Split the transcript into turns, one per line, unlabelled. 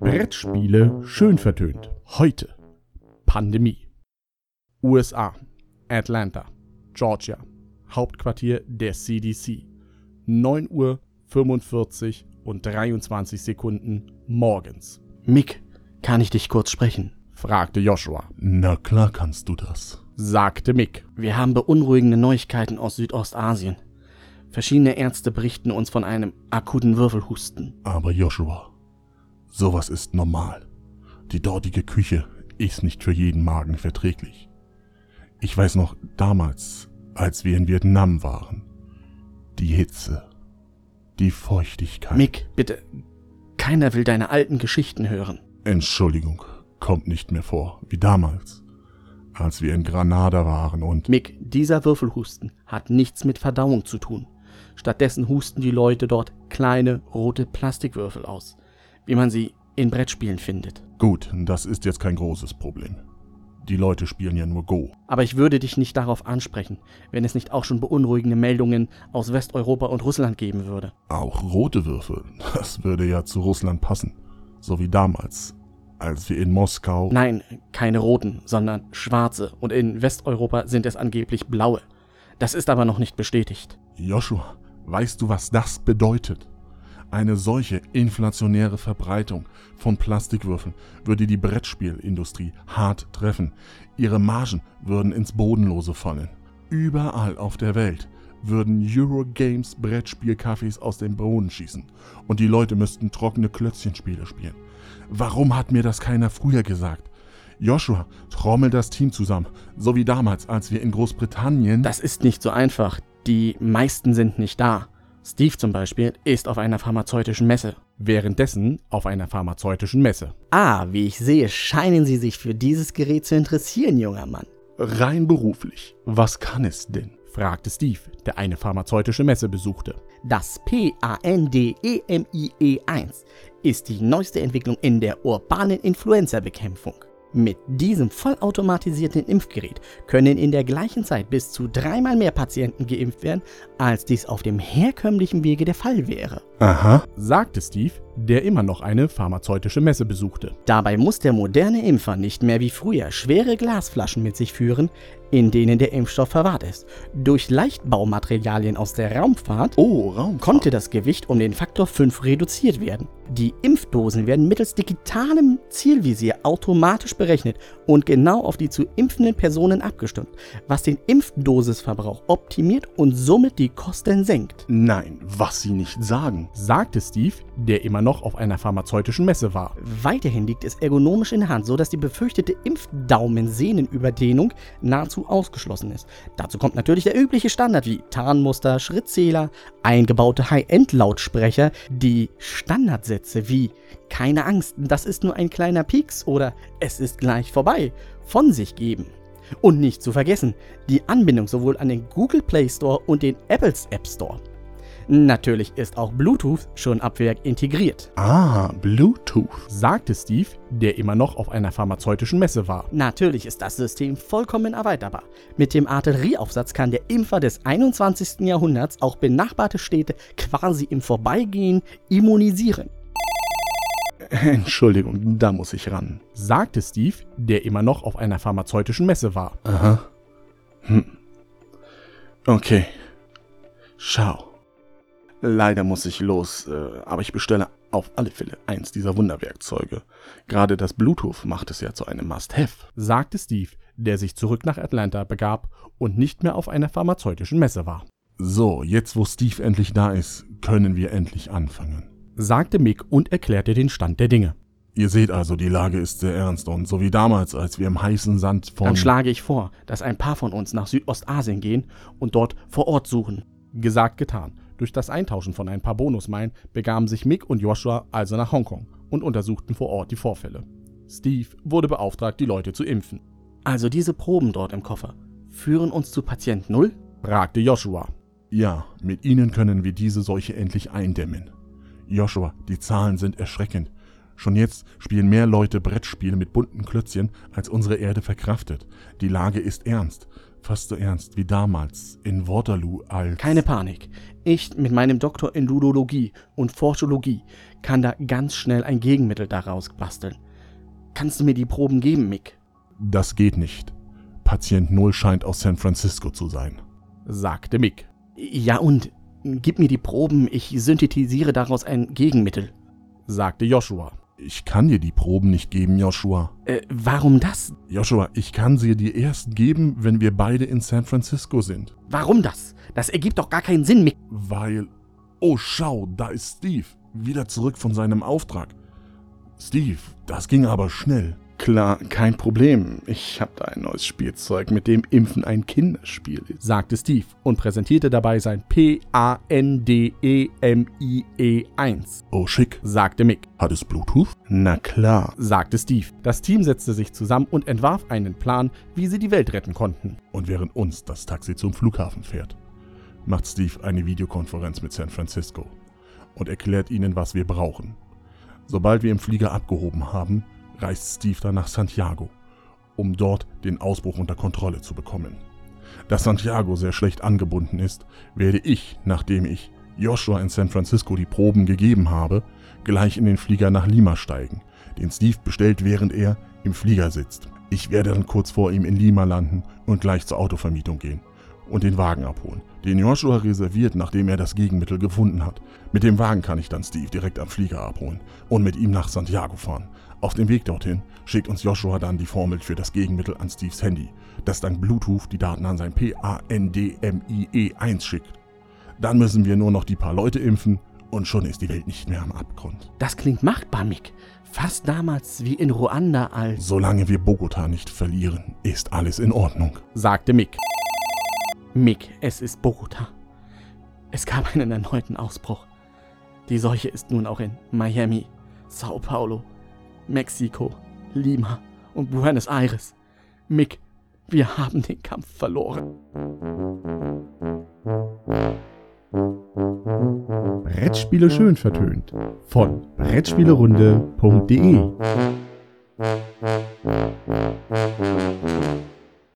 Brettspiele schön vertönt. Heute Pandemie. USA, Atlanta, Georgia, Hauptquartier der CDC. 9 Uhr 45 und 23 Sekunden morgens.
Mick, kann ich dich kurz sprechen?
fragte Joshua,
Na klar kannst du das.
sagte Mick.
Wir haben beunruhigende Neuigkeiten aus Südostasien. Verschiedene Ärzte berichten uns von einem akuten Würfelhusten.
Aber Joshua, sowas ist normal. Die dortige Küche ist nicht für jeden Magen verträglich. Ich weiß noch damals, als wir in Vietnam waren. Die Hitze, die Feuchtigkeit.
Mick, bitte, keiner will deine alten Geschichten hören.
Entschuldigung, kommt nicht mehr vor, wie damals, als wir in Granada waren und
Mick, dieser Würfelhusten hat nichts mit Verdauung zu tun. Stattdessen husten die Leute dort kleine rote Plastikwürfel aus, wie man sie in Brettspielen findet.
gut, das ist jetzt kein großes Problem. Die Leute spielen ja nur Go.
Aber ich würde dich nicht darauf ansprechen, wenn es nicht auch schon beunruhigende Meldungen aus Westeuropa und Russland geben würde.
Auch rote Würfel, das würde ja zu Russland passen. So wie damals, als wir in Moskau.
Nein, keine roten, sondern schwarze. Und in Westeuropa sind es angeblich blaue. Das ist aber noch nicht bestätigt.
Joshua, weißt du, was das bedeutet? Eine solche inflationäre Verbreitung von Plastikwürfeln würde die Brettspielindustrie hart treffen. Ihre Margen würden ins Bodenlose fallen. Überall auf der Welt würden Eurogames Brettspielcafés aus dem Boden schießen und die Leute müssten trockene Klötzchenspiele spielen. Warum hat mir das keiner früher gesagt? Joshua, trommel das Team zusammen, so wie damals, als wir in Großbritannien.
Das ist nicht so einfach. Die meisten sind nicht da. Steve zum Beispiel ist auf einer pharmazeutischen Messe.
Währenddessen auf einer pharmazeutischen Messe.
Ah, wie ich sehe, scheinen Sie sich für dieses Gerät zu interessieren, junger Mann.
Rein beruflich. Was kann es denn?
fragte Steve, der eine pharmazeutische Messe besuchte.
Das PANDEMIE1 E ist die neueste Entwicklung in der urbanen Influenza-Bekämpfung. Mit diesem vollautomatisierten Impfgerät können in der gleichen Zeit bis zu dreimal mehr Patienten geimpft werden, als dies auf dem herkömmlichen Wege der Fall wäre.
Aha.
sagte Steve, der immer noch eine pharmazeutische Messe besuchte.
Dabei muss der moderne Impfer nicht mehr wie früher schwere Glasflaschen mit sich führen, in denen der Impfstoff verwahrt ist. Durch Leichtbaumaterialien aus der Raumfahrt
Oh, Raum.
konnte das Gewicht um den Faktor 5 reduziert werden. Die Impfdosen werden mittels digitalem Zielvisier automatisch berechnet und genau auf die zu impfenden Personen abgestimmt, was den Impfdosisverbrauch optimiert und somit die Kosten senkt.
Nein, was Sie nicht sagen.
Sagte Steve, der immer noch auf einer pharmazeutischen Messe war.
Weiterhin liegt es ergonomisch in der Hand, sodass die befürchtete Impfdaumensehnenüberdehnung nahezu ausgeschlossen ist. Dazu kommt natürlich der übliche Standard wie Tarnmuster, Schrittzähler, eingebaute High-End-Lautsprecher, die Standardsätze wie keine Angst, das ist nur ein kleiner Pieks oder es ist gleich vorbei von sich geben. Und nicht zu vergessen, die Anbindung sowohl an den Google Play Store und den Apples App Store. Natürlich ist auch Bluetooth schon ab Werk integriert.
Ah, Bluetooth.
sagte Steve, der immer noch auf einer pharmazeutischen Messe war.
Natürlich ist das System vollkommen erweiterbar. Mit dem Artillerieaufsatz kann der Impfer des 21. Jahrhunderts auch benachbarte Städte quasi im Vorbeigehen immunisieren.
Entschuldigung, da muss ich ran.
sagte Steve, der immer noch auf einer pharmazeutischen Messe war.
Aha. Hm. Okay. Schau. Leider muss ich los, äh, aber ich bestelle auf alle Fälle eins dieser Wunderwerkzeuge. Gerade das Bluetooth macht es ja zu einem Must-Have.
sagte Steve, der sich zurück nach Atlanta begab und nicht mehr auf einer pharmazeutischen Messe war.
So, jetzt wo Steve endlich da ist, können wir endlich anfangen.
sagte Mick und erklärte den Stand der Dinge.
Ihr seht also, die Lage ist sehr ernst und so wie damals, als wir im heißen Sand von...
Dann schlage ich vor, dass ein paar von uns nach Südostasien gehen und dort vor Ort suchen.
Gesagt, getan. Durch das Eintauschen von ein paar Bonusmeilen begaben sich Mick und Joshua also nach Hongkong und untersuchten vor Ort die Vorfälle. Steve wurde beauftragt, die Leute zu impfen,
Also diese Proben dort im Koffer führen uns zu Patient Null?
fragte Joshua.
Ja, mit ihnen können wir diese Seuche endlich eindämmen. Joshua, die Zahlen sind erschreckend. Schon jetzt spielen mehr Leute Brettspiele mit bunten Klötzchen, als unsere Erde verkraftet. Die Lage ist ernst. fast so ernst wie damals in Waterloo als...
Keine Panik. Ich mit meinem Doktor in Ludologie und Forschologie kann da ganz schnell ein Gegenmittel daraus basteln. Kannst du mir die Proben geben, Mick?
Das geht nicht. Patient Null scheint aus San Francisco zu sein,
sagte Mick.
Ja und? Gib mir die Proben, ich synthetisiere daraus ein Gegenmittel,
sagte Joshua.
Ich kann dir die Proben nicht geben, Joshua.
Äh, warum das?
Joshua, ich kann sie dir erst geben, wenn wir beide in San Francisco sind.
Warum das? Das ergibt doch gar keinen Sinn, Mick.
Weil. Oh, schau, da ist Steve. Wieder zurück von seinem Auftrag. Steve, das ging aber schnell.
Klar, kein Problem. Ich habe da ein neues Spielzeug, mit dem Impfen ein Kinderspiel ist, sagte Steve und präsentierte dabei sein P-A-N-D-E-M-I-E-1.
Oh, schick,
sagte Mick.
Hat es Bluetooth?
Na klar, sagte Steve. Das Team setzte sich zusammen und entwarf einen Plan, wie sie die Welt retten konnten.
Und während uns das Taxi zum Flughafen fährt, macht Steve eine Videokonferenz mit San Francisco und erklärt ihnen, was wir brauchen. Sobald wir im Flieger abgehoben haben, reist Steve dann nach Santiago, um dort den Ausbruch unter Kontrolle zu bekommen. Da Santiago sehr schlecht angebunden ist, werde ich, nachdem ich Joshua in San Francisco die Proben gegeben habe, gleich in den Flieger nach Lima steigen, den Steve bestellt, während er im Flieger sitzt. Ich werde dann kurz vor ihm in Lima landen und gleich zur Autovermietung gehen und den Wagen abholen, den Joshua reserviert, nachdem er das Gegenmittel gefunden hat. Mit dem Wagen kann ich dann Steve direkt am Flieger abholen und mit ihm nach Santiago fahren. Auf dem Weg dorthin schickt uns Joshua dann die Formel für das Gegenmittel an Steves Handy, das dank Bluetooth die Daten an sein PANDMIE1 schickt. Dann müssen wir nur noch die paar Leute impfen und schon ist die Welt nicht mehr am Abgrund.
Das klingt machbar, Mick. Fast damals wie in Ruanda als.
Solange wir Bogota nicht verlieren, ist alles in Ordnung,
sagte Mick.
Mick, es ist Bogota. Es gab einen erneuten Ausbruch. Die Seuche ist nun auch in Miami, Sao Paulo, Mexiko, Lima und Buenos Aires. Mick, wir haben den Kampf verloren.
Brettspiele schön vertönt von Brettspielerunde.de